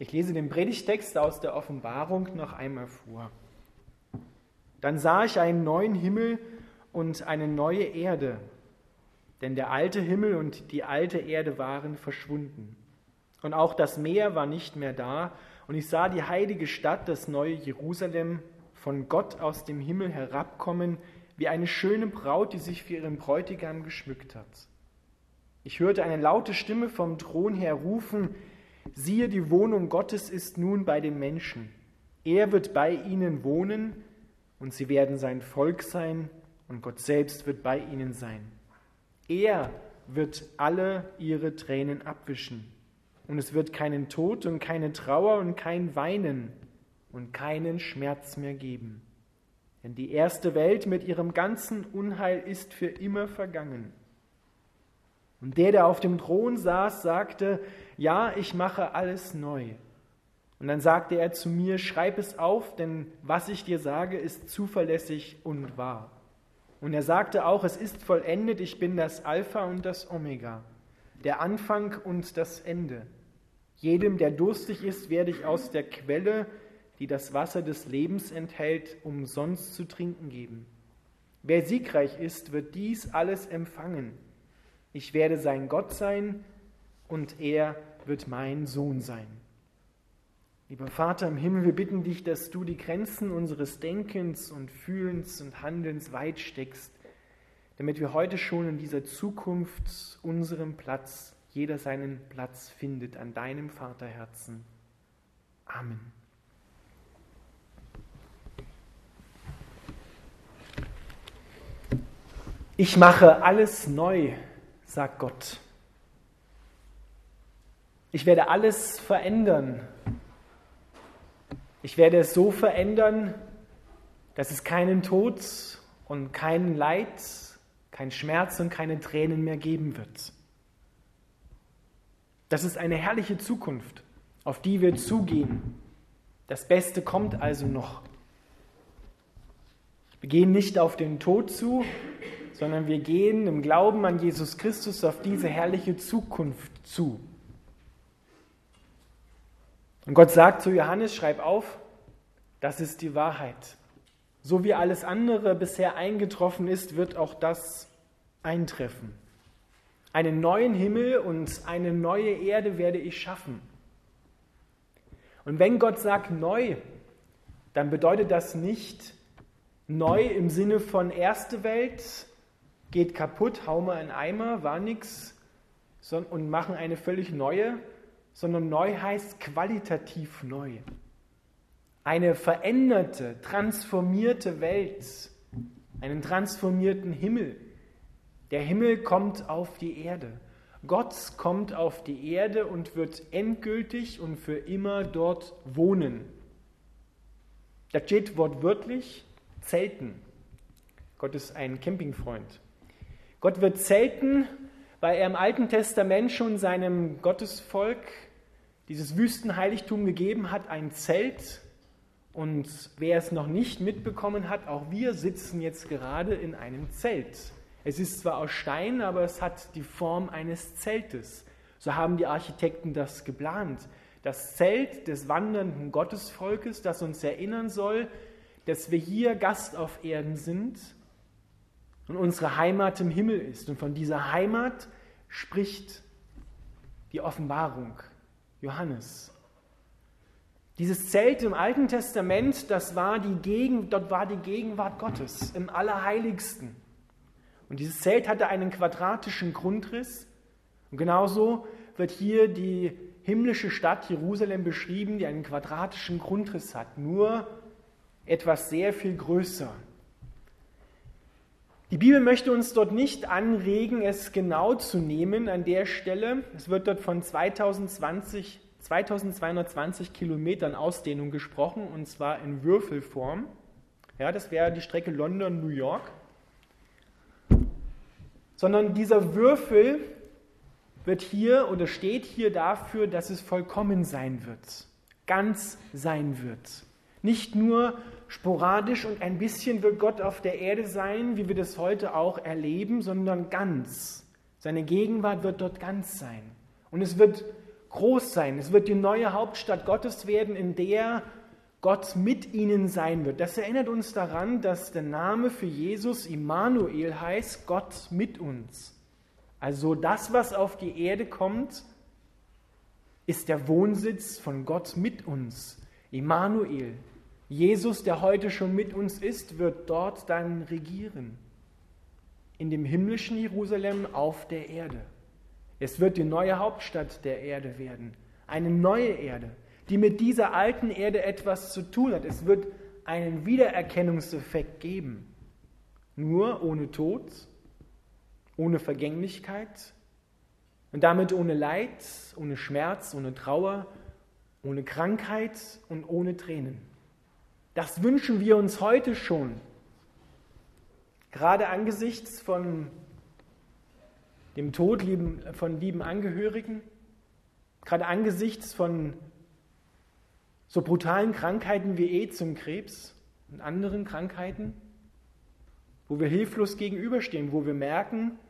Ich lese den Predigtext aus der Offenbarung noch einmal vor. Dann sah ich einen neuen Himmel und eine neue Erde, denn der alte Himmel und die alte Erde waren verschwunden. Und auch das Meer war nicht mehr da, und ich sah die heilige Stadt, das neue Jerusalem, von Gott aus dem Himmel herabkommen, wie eine schöne Braut, die sich für ihren Bräutigam geschmückt hat. Ich hörte eine laute Stimme vom Thron her rufen, siehe, die Wohnung Gottes ist nun bei den Menschen. Er wird bei ihnen wohnen, und sie werden sein Volk sein, und Gott selbst wird bei ihnen sein. Er wird alle ihre Tränen abwischen. Und es wird keinen Tod und keine Trauer und kein Weinen und keinen Schmerz mehr geben. Denn die erste Welt mit ihrem ganzen Unheil ist für immer vergangen. Und der, der auf dem Thron saß, sagte, ja, ich mache alles neu. Und dann sagte er zu mir, schreib es auf, denn was ich dir sage, ist zuverlässig und wahr. Und er sagte auch, es ist vollendet, ich bin das Alpha und das Omega, der Anfang und das Ende. Jedem, der durstig ist, werde ich aus der Quelle, die das Wasser des Lebens enthält, umsonst zu trinken geben. Wer siegreich ist, wird dies alles empfangen. Ich werde sein Gott sein und er wird mein Sohn sein. Lieber Vater im Himmel, wir bitten dich, dass du die Grenzen unseres Denkens und Fühlens und Handelns weit steckst, damit wir heute schon in dieser Zukunft unseren Platz, jeder seinen Platz findet an deinem Vaterherzen. Amen. Ich mache alles neu, sagt Gott. Ich werde alles verändern. Ich werde es so verändern, dass es keinen Tod und keinen Leid, kein Schmerz und keine Tränen mehr geben wird. Das ist eine herrliche Zukunft, auf die wir zugehen. Das Beste kommt also noch. Wir gehen nicht auf den Tod zu, sondern wir gehen im Glauben an Jesus Christus auf diese herrliche Zukunft zu. Und Gott sagt zu Johannes, schreib auf, das ist die Wahrheit. So wie alles andere bisher eingetroffen ist, wird auch das eintreffen. Einen neuen Himmel und eine neue Erde werde ich schaffen. Und wenn Gott sagt neu, dann bedeutet das nicht neu im Sinne von erste Welt, geht kaputt, hau mal einen Eimer, war nix und machen eine völlig neue, sondern neu heißt qualitativ neu. Eine veränderte, transformierte Welt, einen transformierten Himmel. Der Himmel kommt auf die Erde. Gott kommt auf die Erde und wird endgültig und für immer dort wohnen. Da steht wortwörtlich Zelten. Gott ist ein Campingfreund. Gott wird zelten, weil er im Alten Testament schon seinem Gottesvolk dieses Wüstenheiligtum gegeben hat, ein Zelt. Und wer es noch nicht mitbekommen hat, auch wir sitzen jetzt gerade in einem Zelt. Es ist zwar aus Stein, aber es hat die Form eines Zeltes. So haben die Architekten das geplant. Das Zelt des wandernden Gottesvolkes, das uns erinnern soll, dass wir hier Gast auf Erden sind und unsere Heimat im Himmel ist. Und von dieser Heimat spricht die Offenbarung. Johannes. Dieses Zelt im Alten Testament, das war die Gegen, dort war die Gegenwart Gottes im Allerheiligsten. Und dieses Zelt hatte einen quadratischen Grundriss. Und genauso wird hier die himmlische Stadt Jerusalem beschrieben, die einen quadratischen Grundriss hat, nur etwas sehr viel größer. Die Bibel möchte uns dort nicht anregen, es genau zu nehmen an der Stelle. Es wird dort von 2020, 2220 Kilometern Ausdehnung gesprochen, und zwar in Würfelform. Ja, das wäre die Strecke London-New York. Sondern dieser Würfel wird hier oder steht hier dafür, dass es vollkommen sein wird, ganz sein wird. Nicht nur sporadisch und ein bisschen wird Gott auf der Erde sein, wie wir das heute auch erleben, sondern ganz. Seine Gegenwart wird dort ganz sein. Und es wird groß sein. Es wird die neue Hauptstadt Gottes werden, in der Gott mit ihnen sein wird. Das erinnert uns daran, dass der Name für Jesus Immanuel heißt, Gott mit uns. Also das, was auf die Erde kommt, ist der Wohnsitz von Gott mit uns. Immanuel. Jesus, der heute schon mit uns ist, wird dort dann regieren. In dem himmlischen Jerusalem auf der Erde. Es wird die neue Hauptstadt der Erde werden. Eine neue Erde die mit dieser alten Erde etwas zu tun hat. Es wird einen Wiedererkennungseffekt geben. Nur ohne Tod, ohne Vergänglichkeit und damit ohne Leid, ohne Schmerz, ohne Trauer, ohne Krankheit und ohne Tränen. Das wünschen wir uns heute schon. Gerade angesichts von dem Tod von lieben Angehörigen, gerade angesichts von so brutalen Krankheiten wie AIDS und Krebs und anderen Krankheiten, wo wir hilflos gegenüberstehen, wo wir merken,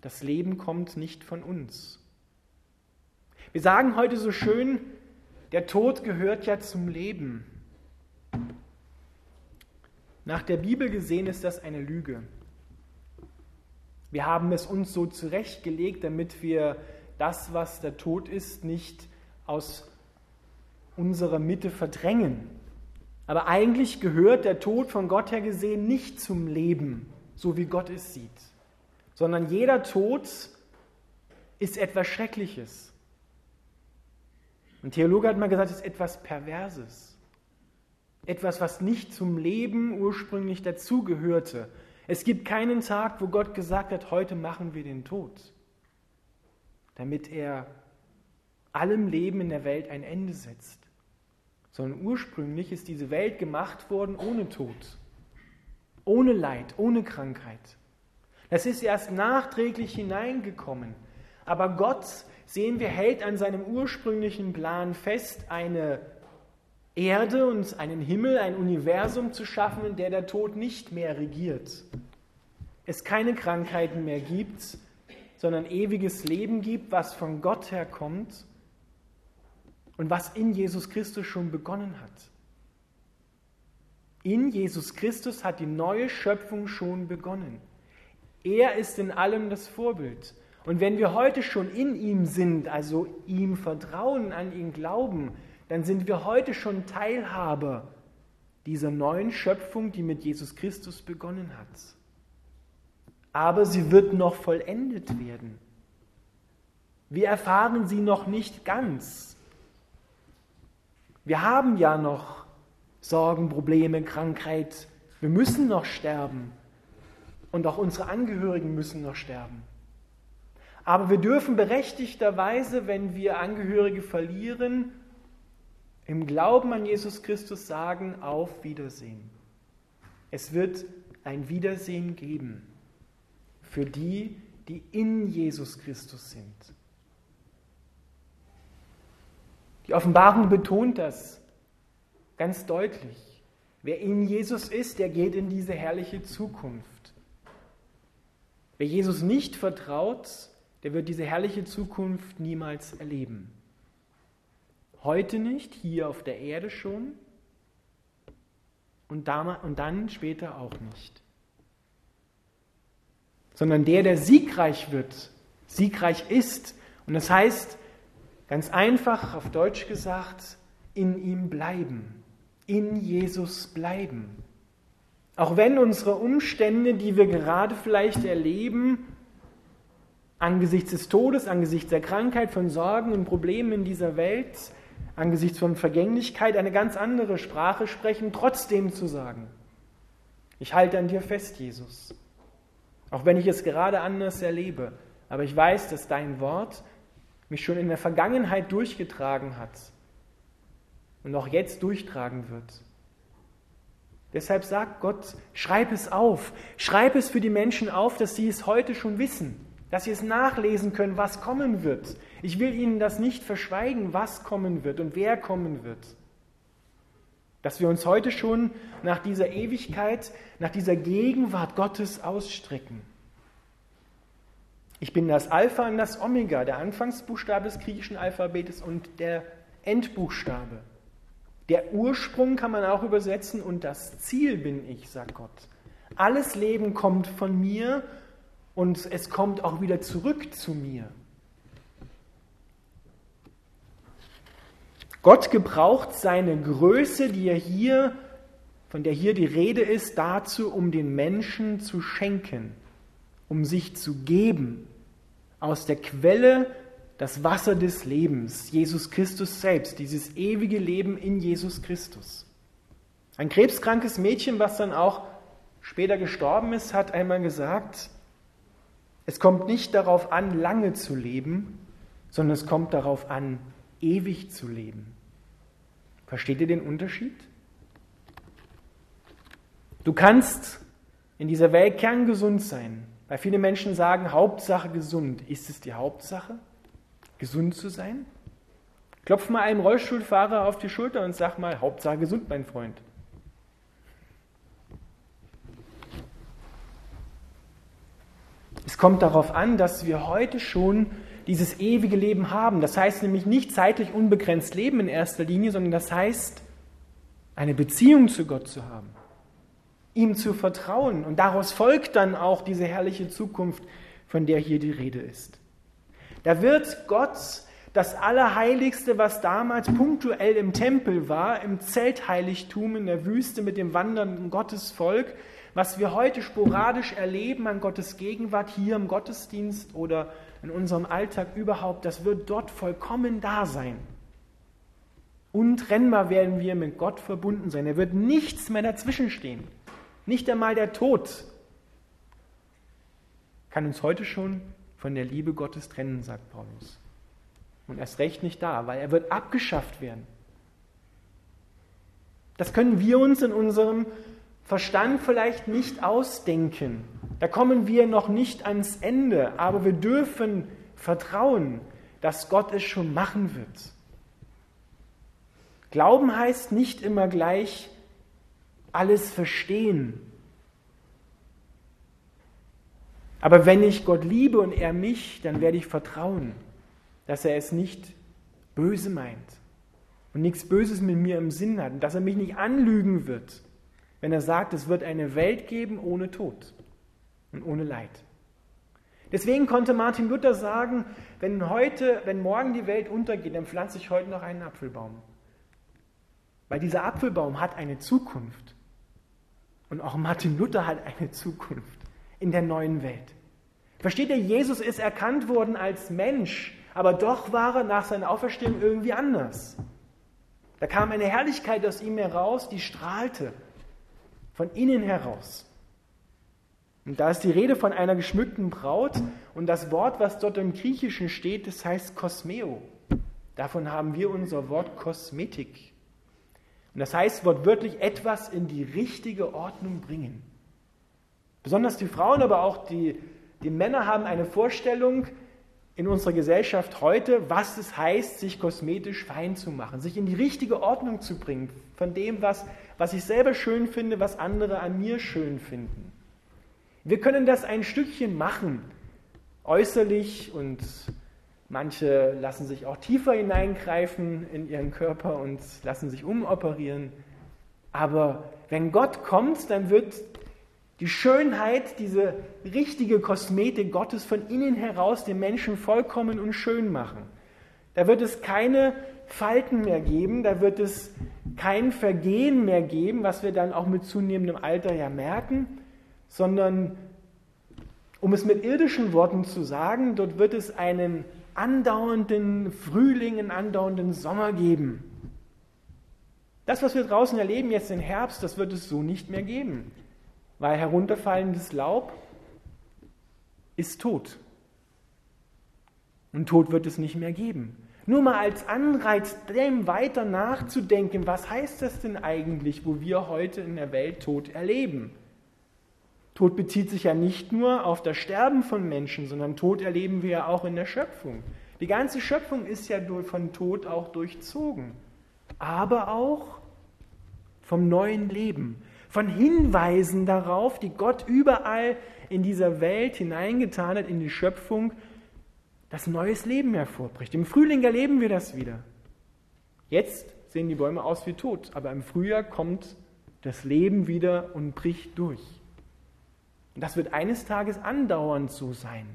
das Leben kommt nicht von uns. Wir sagen heute so schön, der Tod gehört ja zum Leben. Nach der Bibel gesehen ist das eine Lüge. Wir haben es uns so zurechtgelegt, damit wir das, was der Tod ist, nicht aus unserer Mitte verdrängen. Aber eigentlich gehört der Tod von Gott her gesehen nicht zum Leben, so wie Gott es sieht, sondern jeder Tod ist etwas Schreckliches. Ein Theologe hat mal gesagt, es ist etwas Perverses. Etwas, was nicht zum Leben ursprünglich dazugehörte. Es gibt keinen Tag, wo Gott gesagt hat, heute machen wir den Tod, damit er allem Leben in der Welt ein Ende setzt sondern ursprünglich ist diese Welt gemacht worden ohne Tod, ohne Leid, ohne Krankheit. Das ist erst nachträglich hineingekommen. Aber Gott, sehen wir, hält an seinem ursprünglichen Plan fest, eine Erde und einen Himmel, ein Universum zu schaffen, in der der Tod nicht mehr regiert. Es keine Krankheiten mehr gibt, sondern ewiges Leben gibt, was von Gott herkommt und was in Jesus Christus schon begonnen hat. In Jesus Christus hat die neue Schöpfung schon begonnen. Er ist in allem das Vorbild. Und wenn wir heute schon in ihm sind, also ihm vertrauen, an ihn glauben, dann sind wir heute schon Teilhaber dieser neuen Schöpfung, die mit Jesus Christus begonnen hat. Aber sie wird noch vollendet werden. Wir erfahren sie noch nicht ganz. Wir haben ja noch Sorgen, Probleme, Krankheit. Wir müssen noch sterben. Und auch unsere Angehörigen müssen noch sterben. Aber wir dürfen berechtigterweise, wenn wir Angehörige verlieren, im Glauben an Jesus Christus sagen, auf Wiedersehen. Es wird ein Wiedersehen geben für die, die in Jesus Christus sind. Die Offenbarung betont das ganz deutlich. Wer in Jesus ist, der geht in diese herrliche Zukunft. Wer Jesus nicht vertraut, der wird diese herrliche Zukunft niemals erleben. Heute nicht, hier auf der Erde schon und, dann später auch nicht. Sondern der, der siegreich wird, siegreich ist. Und das heißt, Ganz einfach auf Deutsch gesagt, in ihm bleiben, in Jesus bleiben. Auch wenn unsere Umstände, die wir gerade vielleicht erleben, angesichts des Todes, angesichts der Krankheit, von Sorgen und Problemen in dieser Welt, angesichts von Vergänglichkeit eine ganz andere Sprache sprechen, trotzdem zu sagen, ich halte an dir fest, Jesus. Auch wenn ich es gerade anders erlebe, aber ich weiß, dass dein Wort mich schon in der Vergangenheit durchgetragen hat und auch jetzt durchtragen wird. Deshalb sagt Gott, schreib es auf, schreib es für die Menschen auf, dass sie es heute schon wissen, dass sie es nachlesen können, was kommen wird. Ich will ihnen das nicht verschweigen, was kommen wird und wer kommen wird. Dass wir uns heute schon nach dieser Ewigkeit, nach dieser Gegenwart Gottes ausstrecken. Ich bin das Alpha und das Omega, der Anfangsbuchstabe des griechischen Alphabetes und der Endbuchstabe. Der Ursprung kann man auch übersetzen und das Ziel bin ich, sagt Gott. Alles Leben kommt von mir und es kommt auch wieder zurück zu mir. Gott gebraucht seine Größe, die er hier, von der hier die Rede ist, dazu, um den Menschen zu schenken, um sich zu geben. Aus der Quelle das Wasser des Lebens, Jesus Christus selbst, dieses ewige Leben in Jesus Christus. Ein krebskrankes Mädchen, was dann auch später gestorben ist, hat einmal gesagt, es kommt nicht darauf an, lange zu leben, sondern es kommt darauf an, ewig zu leben. Versteht ihr den Unterschied? Du kannst in dieser Welt kerngesund sein. Weil viele Menschen sagen, Hauptsache gesund. Ist es die Hauptsache, gesund zu sein? Klopf mal einem Rollstuhlfahrer auf die Schulter und sag mal, Hauptsache gesund, mein Freund. Es kommt darauf an, dass wir heute schon dieses ewige Leben haben. Das heißt nämlich nicht zeitlich unbegrenzt leben in erster Linie, sondern das heißt, eine Beziehung zu Gott zu haben, ihm zu vertrauen. Und daraus folgt dann auch diese herrliche Zukunft, von der hier die Rede ist. Da wird Gott das Allerheiligste, was damals punktuell im Tempel war, im Zeltheiligtum in der Wüste mit dem wandernden Gottesvolk, was wir heute sporadisch erleben an Gottes Gegenwart hier im Gottesdienst oder in unserem Alltag überhaupt, das wird dort vollkommen da sein. Untrennbar werden wir mit Gott verbunden sein. Er wird nichts mehr dazwischenstehen. Nicht einmal der Tod kann uns heute schon von der Liebe Gottes trennen, sagt Paulus. Und erst recht nicht da, weil er wird abgeschafft werden. Das können wir uns in unserem Verstand vielleicht nicht ausdenken. Da kommen wir noch nicht ans Ende, aber wir dürfen vertrauen, dass Gott es schon machen wird. Glauben heißt nicht immer gleich alles verstehen. Aber wenn ich Gott liebe und er mich, dann werde ich vertrauen, dass er es nicht böse meint und nichts Böses mit mir im Sinn hat und dass er mich nicht anlügen wird, wenn er sagt, es wird eine Welt geben ohne Tod und ohne Leid. Deswegen konnte Martin Luther sagen, wenn heute, wenn morgen die Welt untergeht, dann pflanze ich heute noch einen Apfelbaum. Weil dieser Apfelbaum hat eine Zukunft. Und auch Martin Luther hat eine Zukunft in der neuen Welt. Versteht ihr, Jesus ist erkannt worden als Mensch, aber doch war er nach seiner Auferstehung irgendwie anders. Da kam eine Herrlichkeit aus ihm heraus, die strahlte von innen heraus. Und da ist die Rede von einer geschmückten Braut und das Wort, was dort im Griechischen steht, das heißt Kosmeo. Davon haben wir unser Wort Kosmetik. Und das heißt wortwörtlich etwas in die richtige Ordnung bringen. Besonders die Frauen, aber auch die, die Männer haben eine Vorstellung in unserer Gesellschaft heute, was es heißt, sich kosmetisch fein zu machen, sich in die richtige Ordnung zu bringen von dem, was, was ich selber schön finde, was andere an mir schön finden. Wir können das ein Stückchen machen, äußerlich und manche lassen sich auch tiefer hineingreifen in ihren Körper und lassen sich umoperieren. Aber wenn Gott kommt, dann wird die Schönheit, diese richtige Kosmetik Gottes von innen heraus den Menschen vollkommen und schön machen. Da wird es keine Falten mehr geben, da wird es kein Vergehen mehr geben, was wir dann auch mit zunehmendem Alter ja merken, sondern um es mit irdischen Worten zu sagen, dort wird es einen andauernden Frühling, einen andauernden Sommer geben. Das, was wir draußen erleben jetzt im Herbst, das wird es so nicht mehr geben, weil herunterfallendes Laub ist tot. Und tot wird es nicht mehr geben. Nur mal als Anreiz, dem weiter nachzudenken, was heißt das denn eigentlich, wo wir heute in der Welt Tod erleben? Tod bezieht sich ja nicht nur auf das Sterben von Menschen, sondern Tod erleben wir ja auch in der Schöpfung. Die ganze Schöpfung ist ja von Tod auch durchzogen, aber auch vom neuen Leben, von Hinweisen darauf, die Gott überall in dieser Welt hineingetan hat, in die Schöpfung, dass neues Leben hervorbricht. Im Frühling erleben wir das wieder. Jetzt sehen die Bäume aus wie tot, aber im Frühjahr kommt das Leben wieder und bricht durch. Und das wird eines Tages andauernd so sein.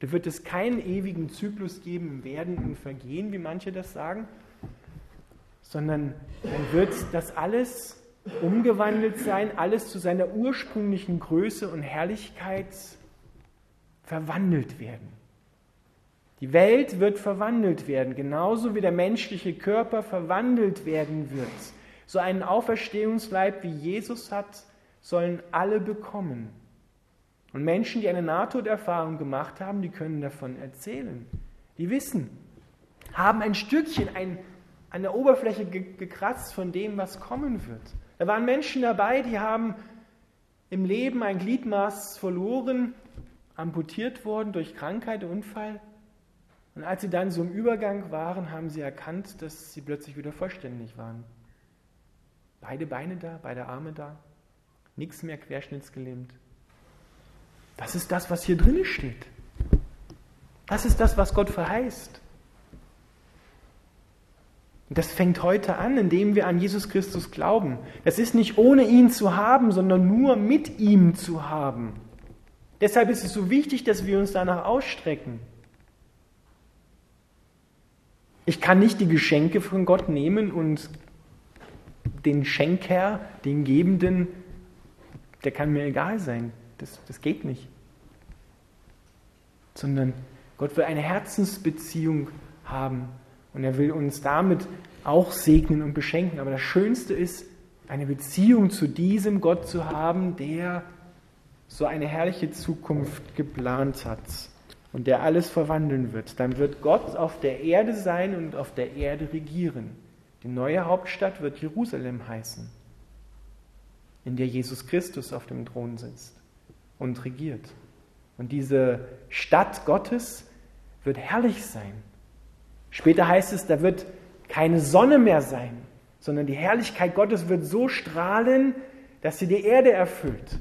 Da wird es keinen ewigen Zyklus geben Werden und Vergehen, wie manche das sagen, sondern dann wird das alles umgewandelt sein, alles zu seiner ursprünglichen Größe und Herrlichkeit verwandelt werden. Die Welt wird verwandelt werden, genauso wie der menschliche Körper verwandelt werden wird. So einen Auferstehungsleib wie Jesus hat, sollen alle bekommen. Und Menschen, die eine Nahtoderfahrung gemacht haben, die können davon erzählen. Die wissen, haben ein Stückchen ein, an der Oberfläche gekratzt von dem, was kommen wird. Da waren Menschen dabei, die haben im Leben ein Gliedmaß verloren, amputiert worden durch Krankheit, Unfall. Und als sie dann so im Übergang waren, haben sie erkannt, dass sie plötzlich wieder vollständig waren. Beide Beine da, beide Arme da, nichts mehr querschnittsgelähmt. Das ist das, was hier drin steht. Das ist das, was Gott verheißt. Und das fängt heute an, indem wir an Jesus Christus glauben. Das ist nicht ohne ihn zu haben, sondern nur mit ihm zu haben. Deshalb ist es so wichtig, dass wir uns danach ausstrecken. Ich kann nicht die Geschenke von Gott nehmen und den Schenker, den Gebenden, der kann mir egal sein. Das, das geht nicht. Sondern Gott will eine Herzensbeziehung haben und er will uns damit auch segnen und beschenken. Aber das Schönste ist, eine Beziehung zu diesem Gott zu haben, der so eine herrliche Zukunft geplant hat und der alles verwandeln wird. Dann wird Gott auf der Erde sein und auf der Erde regieren. Die neue Hauptstadt wird Jerusalem heißen, in der Jesus Christus auf dem Thron sitzt und regiert. Und diese Stadt Gottes wird herrlich sein. Später heißt es, da wird keine Sonne mehr sein, sondern die Herrlichkeit Gottes wird so strahlen, dass sie die Erde erfüllt.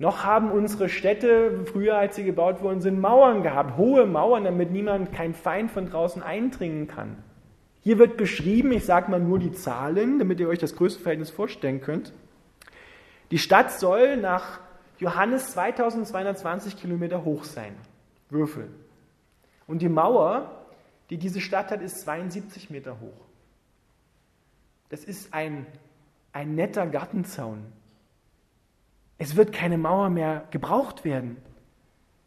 Noch haben unsere Städte, früher als sie gebaut worden sind, Mauern gehabt, hohe Mauern, damit niemand, kein Feind von draußen eindringen kann. Hier wird beschrieben, ich sage mal nur die Zahlen, damit ihr euch das Größenverhältnis vorstellen könnt. Die Stadt soll nach Johannes 2220 Kilometer hoch sein. Würfel. Und die Mauer, die diese Stadt hat, ist 72 Meter hoch. Das ist ein, ein netter Gartenzaun. Es wird keine Mauer mehr gebraucht werden,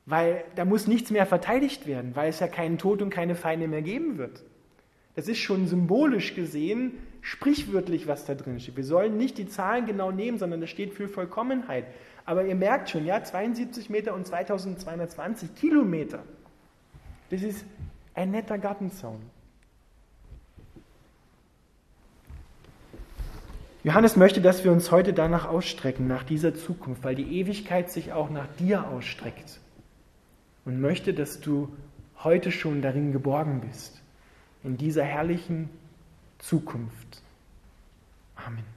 weil da muss nichts mehr verteidigt werden, weil es ja keinen Tod und keine Feinde mehr geben wird. Das ist schon symbolisch gesehen, sprichwörtlich, was da drin steht. Wir sollen nicht die Zahlen genau nehmen, sondern das steht für Vollkommenheit. Aber ihr merkt schon, ja, 72 Meter und 2220 Kilometer. Das ist ein netter Gartenzaun. Johannes möchte, dass wir uns heute danach ausstrecken, nach dieser Zukunft, weil die Ewigkeit sich auch nach dir ausstreckt. Und möchte, dass du heute schon darin geborgen bist, in dieser herrlichen Zukunft. Amen.